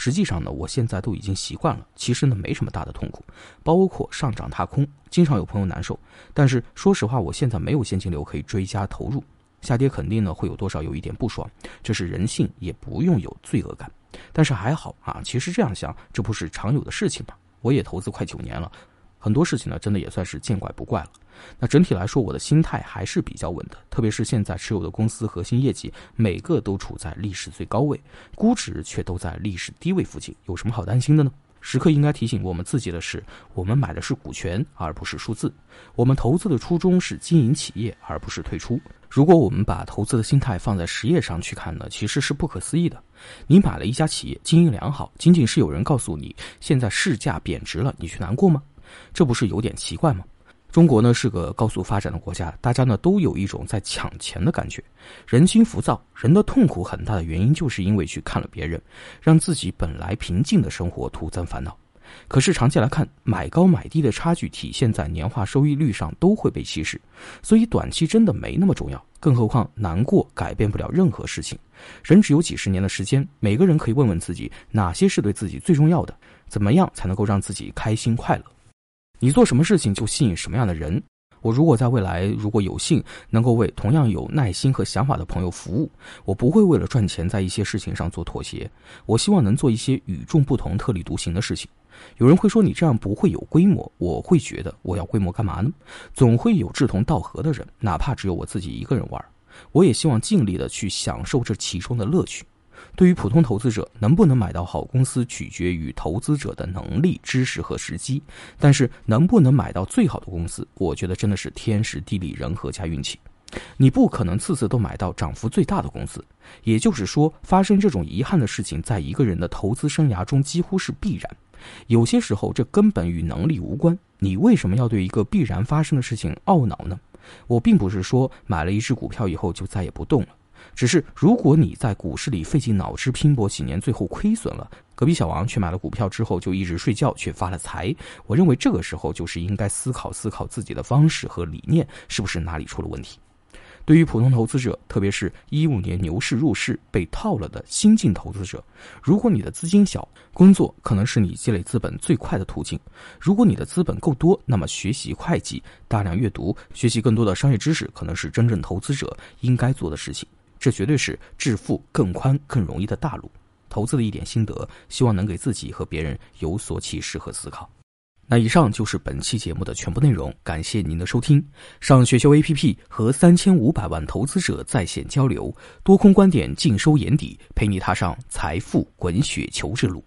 实际上呢，我现在都已经习惯了，其实呢没什么大的痛苦，包括上涨踏空，经常有朋友难受。但是说实话，我现在没有现金流可以追加投入，下跌肯定呢会有多少有一点不爽，这是人性，也不用有罪恶感。但是还好啊，其实这样想，这不是常有的事情吗？我也投资快九年了。很多事情呢，真的也算是见怪不怪了。那整体来说，我的心态还是比较稳的。特别是现在持有的公司核心业绩每个都处在历史最高位，估值却都在历史低位附近，有什么好担心的呢？时刻应该提醒我们自己的是，我们买的是股权，而不是数字。我们投资的初衷是经营企业，而不是退出。如果我们把投资的心态放在实业上去看呢，其实是不可思议的。你买了一家企业，经营良好，仅仅是有人告诉你现在市价贬值了，你去难过吗？这不是有点奇怪吗？中国呢是个高速发展的国家，大家呢都有一种在抢钱的感觉，人心浮躁，人的痛苦很大的原因就是因为去看了别人，让自己本来平静的生活徒增烦恼。可是长期来看，买高买低的差距体现在年化收益率上都会被稀释，所以短期真的没那么重要。更何况难过改变不了任何事情，人只有几十年的时间，每个人可以问问自己哪些是对自己最重要的，怎么样才能够让自己开心快乐。你做什么事情就吸引什么样的人。我如果在未来如果有幸能够为同样有耐心和想法的朋友服务，我不会为了赚钱在一些事情上做妥协。我希望能做一些与众不同、特立独行的事情。有人会说你这样不会有规模，我会觉得我要规模干嘛呢？总会有志同道合的人，哪怕只有我自己一个人玩，我也希望尽力的去享受这其中的乐趣。对于普通投资者，能不能买到好公司取决于投资者的能力、知识和时机。但是，能不能买到最好的公司，我觉得真的是天时地利人和加运气。你不可能次次都买到涨幅最大的公司，也就是说，发生这种遗憾的事情，在一个人的投资生涯中几乎是必然。有些时候，这根本与能力无关。你为什么要对一个必然发生的事情懊恼呢？我并不是说买了一只股票以后就再也不动了。只是，如果你在股市里费尽脑汁拼搏几年，最后亏损了，隔壁小王却买了股票之后就一直睡觉，却发了财。我认为这个时候就是应该思考思考自己的方式和理念是不是哪里出了问题。对于普通投资者，特别是一五年牛市入市被套了的新晋投资者，如果你的资金小，工作可能是你积累资本最快的途径；如果你的资本够多，那么学习会计、大量阅读、学习更多的商业知识，可能是真正投资者应该做的事情。这绝对是致富更宽、更容易的大路。投资的一点心得，希望能给自己和别人有所启示和思考。那以上就是本期节目的全部内容，感谢您的收听。上学修 APP 和三千五百万投资者在线交流，多空观点尽收眼底，陪你踏上财富滚雪球之路。